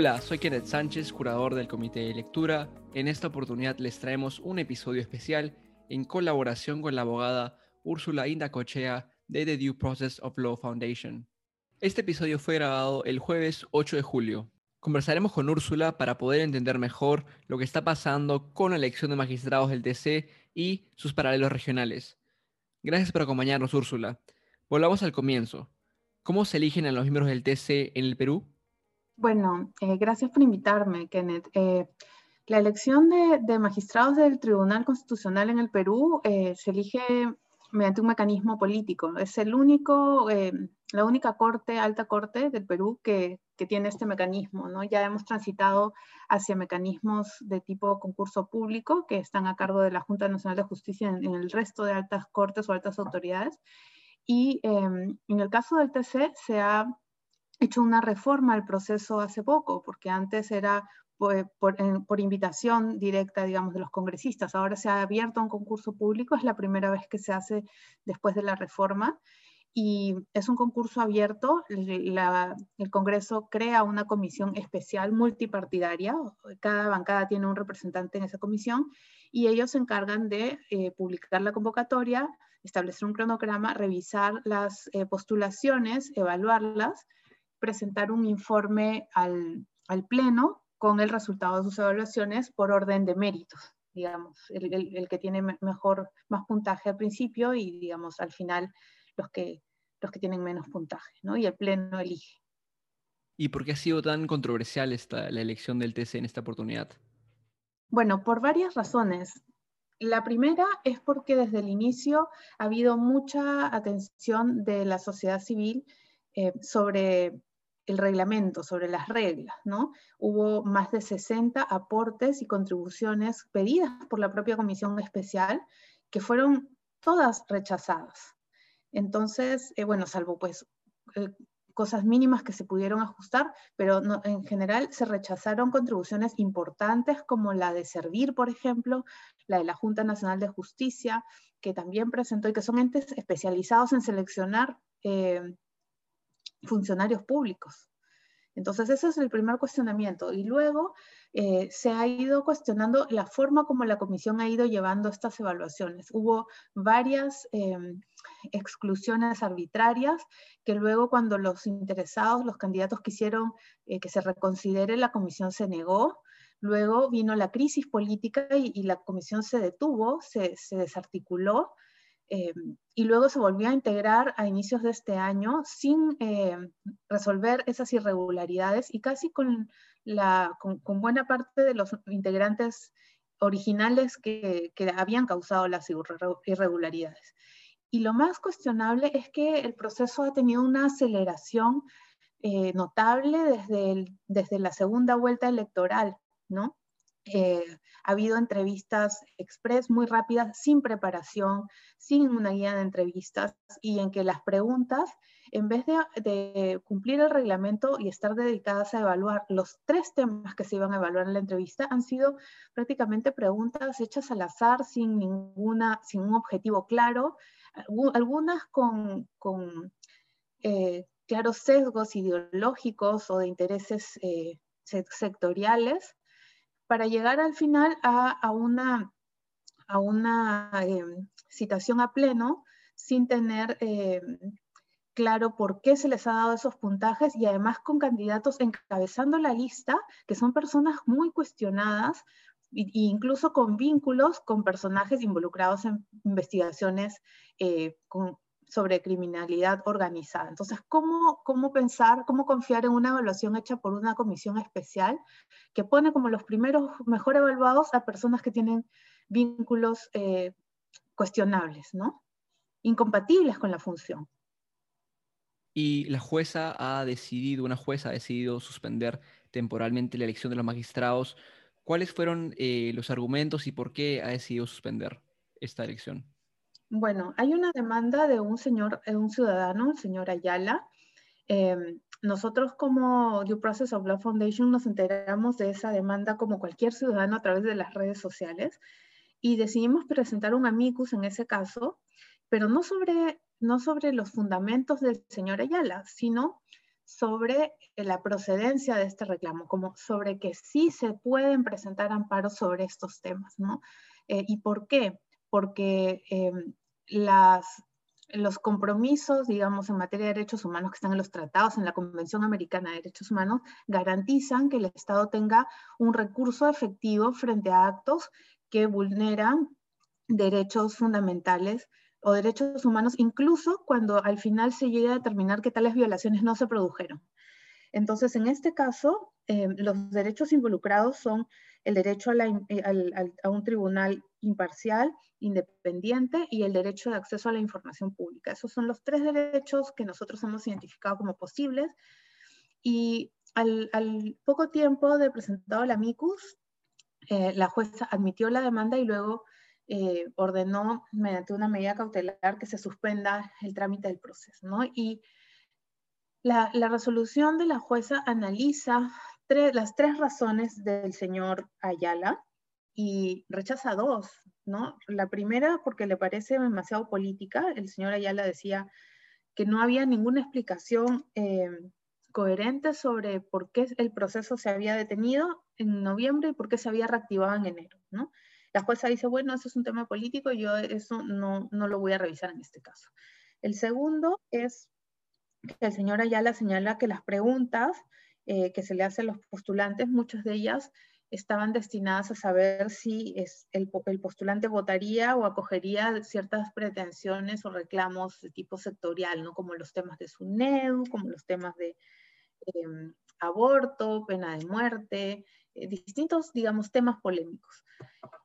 Hola, soy Kenneth Sánchez, curador del Comité de Lectura. En esta oportunidad les traemos un episodio especial en colaboración con la abogada Úrsula Indacochea de The Due Process of Law Foundation. Este episodio fue grabado el jueves 8 de julio. Conversaremos con Úrsula para poder entender mejor lo que está pasando con la elección de magistrados del TC y sus paralelos regionales. Gracias por acompañarnos, Úrsula. Volvamos al comienzo. ¿Cómo se eligen a los miembros del TC en el Perú? Bueno, eh, gracias por invitarme, Kenneth. Eh, la elección de, magistrados del Tribunal Constitucional en el Perú eh, se elige mediante un mecanismo político. Es el único, la única corte, alta corte del Perú que, tiene este mecanismo. ¿no? Ya hemos transitado hacia mecanismos de tipo concurso público que están a cargo de la Junta Nacional de Justicia en, en el resto de altas cortes o altas autoridades. Y em, en el caso del TC se ha hecho una reforma al proceso hace poco, porque antes era por, invitación directa, digamos, de los congresistas. Ahora se ha abierto un concurso público, es la primera vez que se hace después de la reforma. Y es un concurso abierto, el Congreso crea una comisión especial multipartidaria, cada bancada tiene un representante en esa comisión, y ellos se encargan de eh, publicar la convocatoria, establecer un cronograma, revisar las eh, postulaciones, evaluarlas presentar un informe al, Pleno con el resultado de sus evaluaciones por orden de méritos, digamos, el, que tiene mejor, más puntaje al principio y, digamos, al final los que, los que tienen menos puntaje, ¿no? Y el Pleno elige. ¿Y por qué ha sido tan controversial esta, la elección del TC en esta oportunidad? Bueno, por varias razones. La primera es porque desde el inicio ha habido mucha atención de la sociedad civil eh, sobre el reglamento, sobre las reglas, ¿no? Hubo más de 60 aportes y contribuciones pedidas por la propia comisión especial que fueron todas rechazadas. Entonces, eh, bueno, salvo pues eh, cosas mínimas que se pudieron ajustar, pero en general se rechazaron contribuciones importantes como la de Servir, por ejemplo, la de la Junta Nacional de Justicia, que también presentó y que son entes especializados en seleccionar eh, funcionarios públicos. Entonces, ese es el primer cuestionamiento. Y luego eh, se ha ido cuestionando la forma como la comisión ha ido llevando estas evaluaciones. Hubo varias em, exclusiones arbitrarias que luego cuando los interesados, los candidatos quisieron eh, que se reconsidere, la comisión se negó. Luego vino la crisis política y, la comisión se detuvo, se, se desarticuló eh, y luego se volvió a integrar a inicios de este año sin eh, resolver esas irregularidades y casi con, buena parte de los integrantes originales que, que, habían causado las irregularidades. Y lo más cuestionable es que el proceso ha tenido una aceleración eh, notable desde, desde la segunda vuelta electoral, ¿no? Eh, ha habido entrevistas express muy rápidas, sin preparación, sin una guía de entrevistas y en que las preguntas, en vez de, cumplir el reglamento y estar dedicadas a evaluar los tres temas que se iban a evaluar en la entrevista, han sido prácticamente preguntas hechas al azar, sin, ninguna, sin un objetivo claro, algunas con, eh, claros sesgos ideológicos o de intereses eh, sectoriales para llegar al final a, una, a una em, citación a pleno sin tener em, claro por qué se les ha dado esos puntajes y además con candidatos encabezando la lista que son personas muy cuestionadas e incluso con vínculos con personajes involucrados en investigaciones eh, con, sobre criminalidad organizada. Entonces, ¿cómo, ¿cómo pensar, cómo confiar en una evaluación hecha por una comisión especial que pone como los primeros mejor evaluados a personas que tienen vínculos eh, cuestionables, ¿no? Incompatibles con la función. Y la jueza ha decidido, una jueza ha decidido suspender temporalmente la elección de los magistrados. ¿Cuáles fueron eh, los argumentos y por qué ha decidido suspender esta elección? Bueno, hay una demanda de un señor, eh, un ciudadano, el señor Ayala. Em, nosotros como Due Process of Law Foundation nos enteramos de esa demanda como cualquier ciudadano a través de las redes sociales y decidimos presentar un amicus en ese caso, pero no sobre, no sobre los fundamentos del señor Ayala, sino sobre la procedencia de este reclamo, como sobre que sí se pueden presentar amparos sobre estos temas, ¿no? Eh, ¿Y por qué? Porque las, los compromisos, digamos, en materia de derechos humanos que están en los tratados, en la Convención Americana de Derechos Humanos, garantizan que el Estado tenga un recurso efectivo frente a actos que vulneran derechos fundamentales o derechos humanos, incluso cuando al final se llega a determinar que tales violaciones no se produjeron. Entonces, en este caso, eh, los derechos involucrados son el derecho eh, a, un tribunal imparcial, independiente y el derecho de acceso a la información pública. Esos son los tres derechos que nosotros hemos identificado como posibles. Y al, poco tiempo de presentado la MICUS, eh, la jueza admitió la demanda y luego eh, ordenó mediante una medida cautelar que se suspenda el trámite del proceso. ¿no? Y la, resolución de la jueza analiza las tres razones del señor Ayala y rechaza dos. ¿no? La primera porque le parece demasiado política. El señor Ayala decía que no había ninguna explicación eh, coherente sobre por qué el proceso se había detenido en noviembre y por qué se había reactivado en enero. ¿no? La jueza dice, bueno, eso es un tema político, yo eso no, no lo voy a revisar en este caso. El segundo es que el señor Ayala señala que las preguntas eh, que se le hacen a los postulantes, muchas de ellas estaban destinadas a saber si es el, postulante votaría o acogería ciertas pretensiones o reclamos de tipo sectorial, ¿no? como los temas de SUNEDU, como los temas de em, aborto, pena de muerte, distintos, digamos, temas polémicos.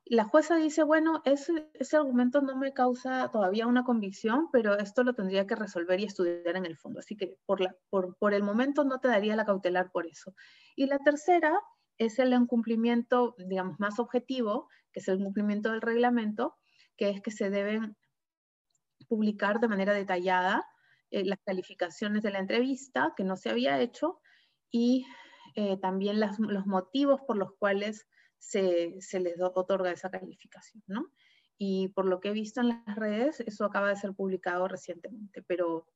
La jueza dice, bueno, ese, argumento no me causa todavía una convicción, pero esto lo tendría que resolver y estudiar en el fondo. Así que por el momento no te daría la cautelar por eso. Y la tercera es el incumplimiento, digamos, más objetivo, que es el cumplimiento del reglamento, que es que se deben publicar de manera detallada eh, las calificaciones de la entrevista, que no se había hecho, y eh, también los motivos por los cuales se, les otorga esa calificación, ¿no? Y por lo que he visto en las redes, eso acaba de ser publicado recientemente, pero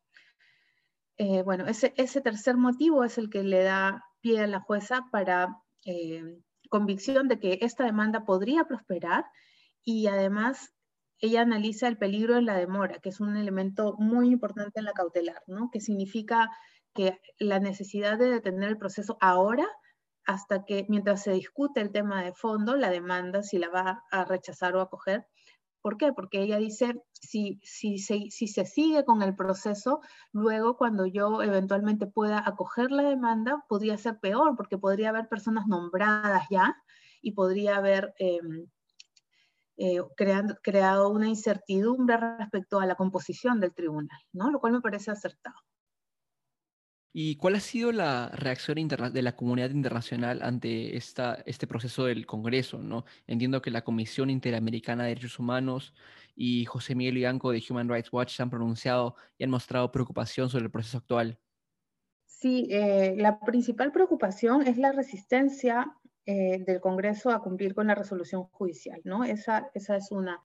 eh, bueno, ese, ese, tercer motivo es el que le da pie a la jueza para eh, convicción de que esta demanda podría prosperar y además ella analiza el peligro de la demora, que es un elemento muy importante en la cautelar, ¿no? Que significa que la necesidad de detener el proceso ahora hasta que mientras se discute el tema de fondo, la demanda, si la va a rechazar o acoger. ¿Por qué? Porque ella dice, si, si, se, si se sigue con el proceso, luego cuando yo eventualmente pueda acoger la demanda, podría ser peor, porque podría haber personas nombradas ya y podría haber em, eh, creado una incertidumbre respecto a la composición del tribunal, ¿no? Lo cual me parece acertado. ¿Y cuál ha sido la reacción de la comunidad internacional ante este proceso del Congreso? ¿no? Entiendo que la Comisión Interamericana de Derechos Humanos y José Miguel Ianco de Human Rights Watch se han pronunciado y han mostrado preocupación sobre el proceso actual. Sí, eh, la principal preocupación es la resistencia eh, del Congreso a cumplir con la resolución judicial, ¿no? Esa, esa es una.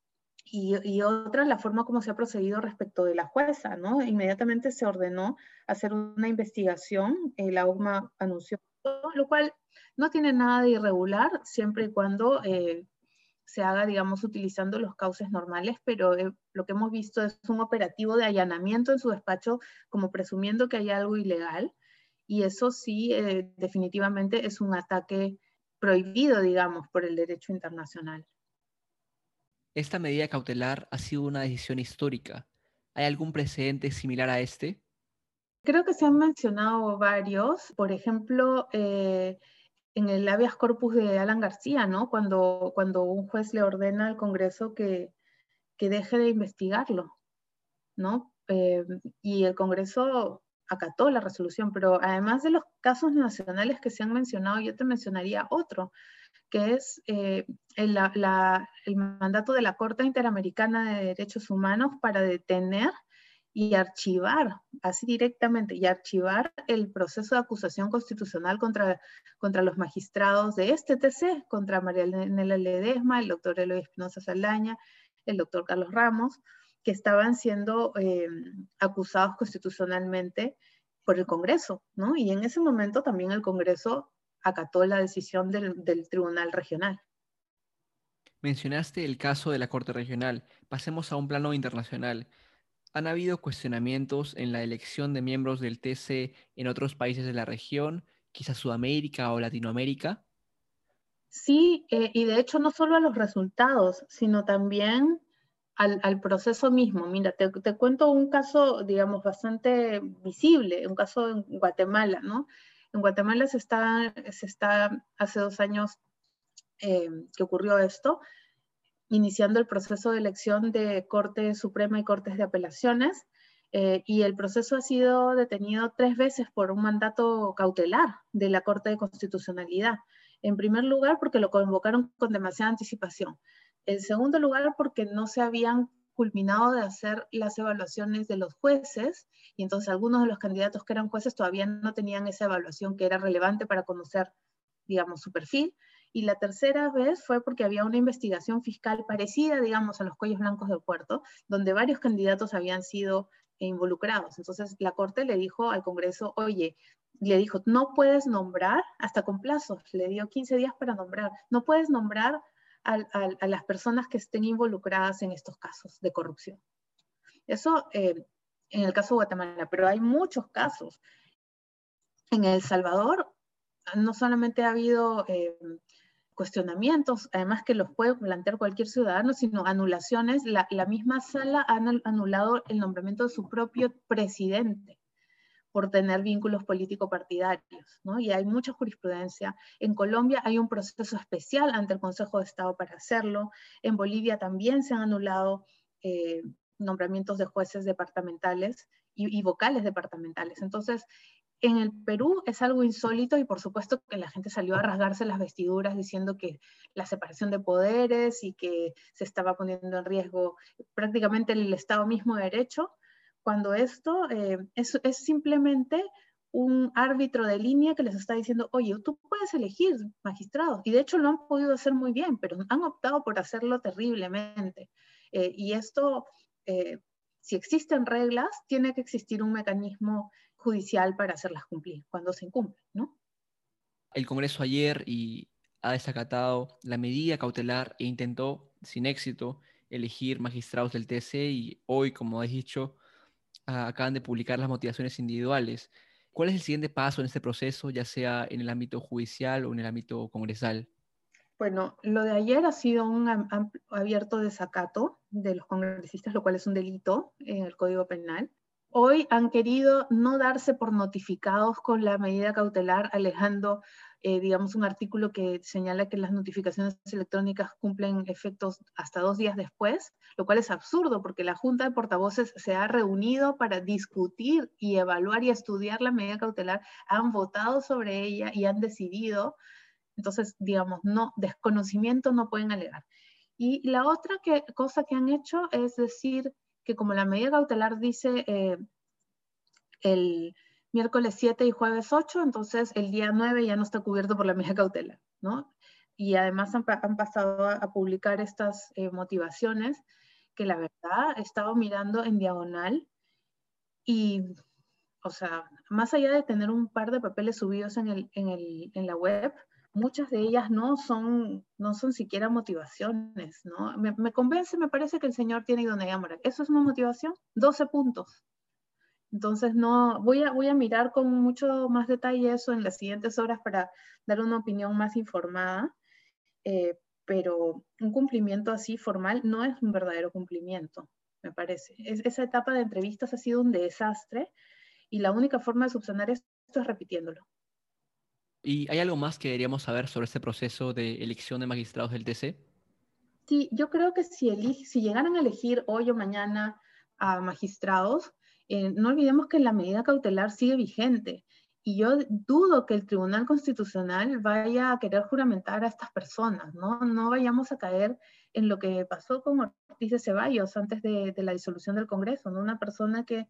Y, otra, la forma como se ha procedido respecto de la jueza, ¿no? Inmediatamente se ordenó hacer una investigación, eh, la UMA anunció, lo cual no tiene nada de irregular, siempre y cuando eh, se haga, digamos, utilizando los cauces normales, pero eh, lo que hemos visto es un operativo de allanamiento en su despacho, como presumiendo que hay algo ilegal, y eso sí, definitivamente es un ataque prohibido, digamos, por el derecho internacional. Esta medida cautelar ha sido una decisión histórica. ¿Hay algún precedente similar a este? Creo que se han mencionado varios. Por ejemplo, eh, en el habeas corpus de Alan García, ¿no? Cuando, cuando un juez le ordena al Congreso que, que deje de investigarlo, ¿no? Eh, y el Congreso acató la resolución, pero además de los casos nacionales que se han mencionado, yo te mencionaría otro, que es eh, el, mandato de la Corte Interamericana de Derechos Humanos para detener y archivar, así directamente, y archivar el proceso de acusación constitucional contra, contra los magistrados de este TC, contra María Elena Ledesma, el doctor Eloy Espinosa Saldaña, el doctor Carlos Ramos, que estaban siendo eh, acusados constitucionalmente por el Congreso, ¿no? Y en ese momento también el Congreso acató la decisión del, del Tribunal Regional. Mencionaste el caso de la Corte Regional. Pasemos a un plano internacional. ¿Han habido cuestionamientos en la elección de miembros del TC en otros países de la región, quizás Sudamérica o Latinoamérica? Sí, eh, y de hecho no solo a los resultados, sino también al, proceso mismo. Mira, te, cuento un caso, digamos, bastante visible, un caso en Guatemala, ¿no? En Guatemala se está, hace dos años eh, que ocurrió esto, iniciando el proceso de elección de Corte Suprema y Cortes de Apelaciones, eh, y el proceso ha sido detenido tres veces por un mandato cautelar de la Corte de Constitucionalidad. En primer lugar, porque lo convocaron con demasiada anticipación. En segundo lugar, porque no se habían culminado de hacer las evaluaciones de los jueces y entonces algunos de los candidatos que eran jueces todavía no tenían esa evaluación que era relevante para conocer, digamos, su perfil. Y la tercera vez fue porque había una investigación fiscal parecida, digamos, a los cuellos blancos del puerto, donde varios candidatos habían sido involucrados. Entonces la Corte le dijo al Congreso, oye, le dijo, no puedes nombrar hasta con plazos, le dio 15 días para nombrar, no puedes nombrar a, las personas que estén involucradas en estos casos de corrupción. Eso eh, en el caso de Guatemala, pero hay muchos casos. En El Salvador no solamente ha habido eh, cuestionamientos, además que los puede plantear cualquier ciudadano, sino anulaciones. La, la misma sala ha anulado el nombramiento de su propio presidente por tener vínculos político-partidarios, ¿no? Y hay mucha jurisprudencia. En Colombia hay un proceso especial ante el Consejo de Estado para hacerlo. En Bolivia también se han anulado eh, nombramientos de jueces departamentales y, y, vocales departamentales. Entonces, en el Perú es algo insólito y por supuesto que la gente salió a rasgarse las vestiduras diciendo que la separación de poderes y que se estaba poniendo en riesgo prácticamente el Estado mismo de derecho cuando esto eh, es, simplemente un árbitro de línea que les está diciendo, oye, tú puedes elegir magistrados. Y de hecho lo han podido hacer muy bien, pero han optado por hacerlo terriblemente. Eh, y esto, eh, si existen reglas, tiene que existir un mecanismo judicial para hacerlas cumplir cuando se incumplen, ¿no? El Congreso ayer y ha desacatado la medida cautelar e intentó, sin éxito, elegir magistrados del TC y hoy, como has dicho, acaban de publicar las motivaciones individuales. ¿Cuál es el siguiente paso en este proceso, ya sea en el ámbito judicial o en el ámbito congresal? Bueno, lo de ayer ha sido un abierto desacato de los congresistas, lo cual es un delito en el Código Penal. Hoy han querido no darse por notificados con la medida cautelar, alejando eh, digamos, un artículo que señala que las notificaciones electrónicas cumplen efectos hasta dos días después, lo cual es absurdo porque la Junta de Portavoces se ha reunido para discutir y evaluar y estudiar la medida cautelar, han votado sobre ella y han decidido. Entonces, digamos, no, desconocimiento no pueden alegar. Y la otra que, cosa que han hecho es decir que como la medida cautelar dice eh, el miércoles 7 y jueves 8, entonces el día 9 ya no está cubierto por la medida cautela, ¿no? Y además han, pasado a, publicar estas eh, motivaciones que la verdad he estado mirando en diagonal y, o sea, más allá de tener un par de papeles subidos en, el, en, el, en la web, muchas de ellas no son, no son siquiera motivaciones, ¿no? Me, me convence, me parece que el señor tiene idoneidad moral. ¿Eso es una motivación? 12 puntos. Entonces, no, voy a, voy a mirar con mucho más detalle eso en las siguientes horas para dar una opinión más informada, eh, pero un cumplimiento así formal no es un verdadero cumplimiento, me parece. esa etapa de entrevistas ha sido un desastre y la única forma de subsanar esto es repitiéndolo. ¿Y hay algo más que deberíamos saber sobre este proceso de elección de magistrados del TC? Sí, yo creo que si, si llegaran a elegir hoy o mañana a magistrados, eh, no olvidemos que la medida cautelar sigue vigente y yo dudo que el Tribunal Constitucional vaya a querer juramentar a estas personas, ¿no? No vayamos a caer en lo que pasó con Ortiz de Ceballos antes de, la disolución del Congreso, ¿no? Una persona que,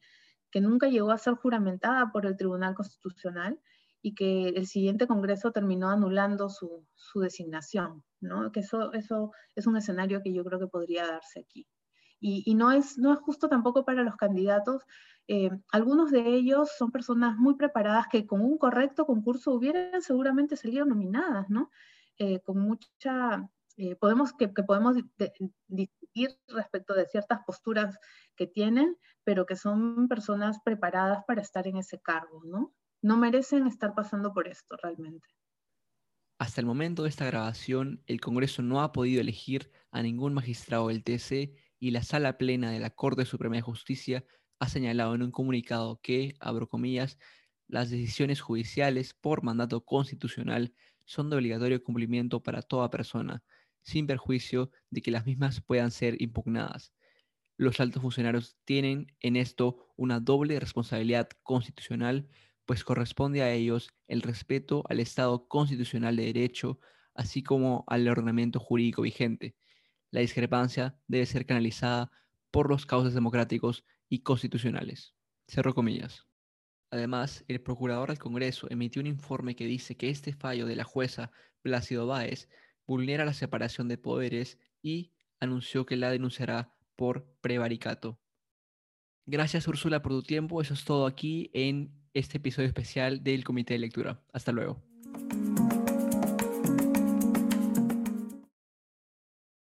que nunca llegó a ser juramentada por el Tribunal Constitucional y que el siguiente Congreso terminó anulando su, su designación, ¿no? Que eso, eso es un escenario que yo creo que podría darse aquí. Y, no, es, no es justo tampoco para los candidatos. Eh, algunos de ellos son personas muy preparadas que con un correcto concurso hubieran seguramente salido nominadas, ¿no? Eh, con mucha, eh, podemos, que podemos discutir respecto de ciertas posturas que tienen, pero que son personas preparadas para estar en ese cargo, ¿no? No merecen estar pasando por esto realmente. Hasta el momento de esta grabación, el Congreso no ha podido elegir a ningún magistrado del TC y la Sala Plena de la Corte Suprema de Justicia ha señalado en un comunicado que, abro comillas, las decisiones judiciales por mandato constitucional son de obligatorio cumplimiento para toda persona, sin perjuicio de que las mismas puedan ser impugnadas. Los altos funcionarios tienen en esto una doble responsabilidad constitucional, pues corresponde a ellos el respeto al Estado constitucional de derecho, así como al ordenamiento jurídico vigente la discrepancia debe ser canalizada por los cauces democráticos y constitucionales. Cerro comillas. Además, el procurador del Congreso emitió un informe que dice que este fallo de la jueza Plácido Báez vulnera la separación de poderes y anunció que la denunciará por prevaricato. Gracias Úrsula por tu tiempo. Eso es todo aquí en este episodio especial del Comité de Lectura. Hasta luego.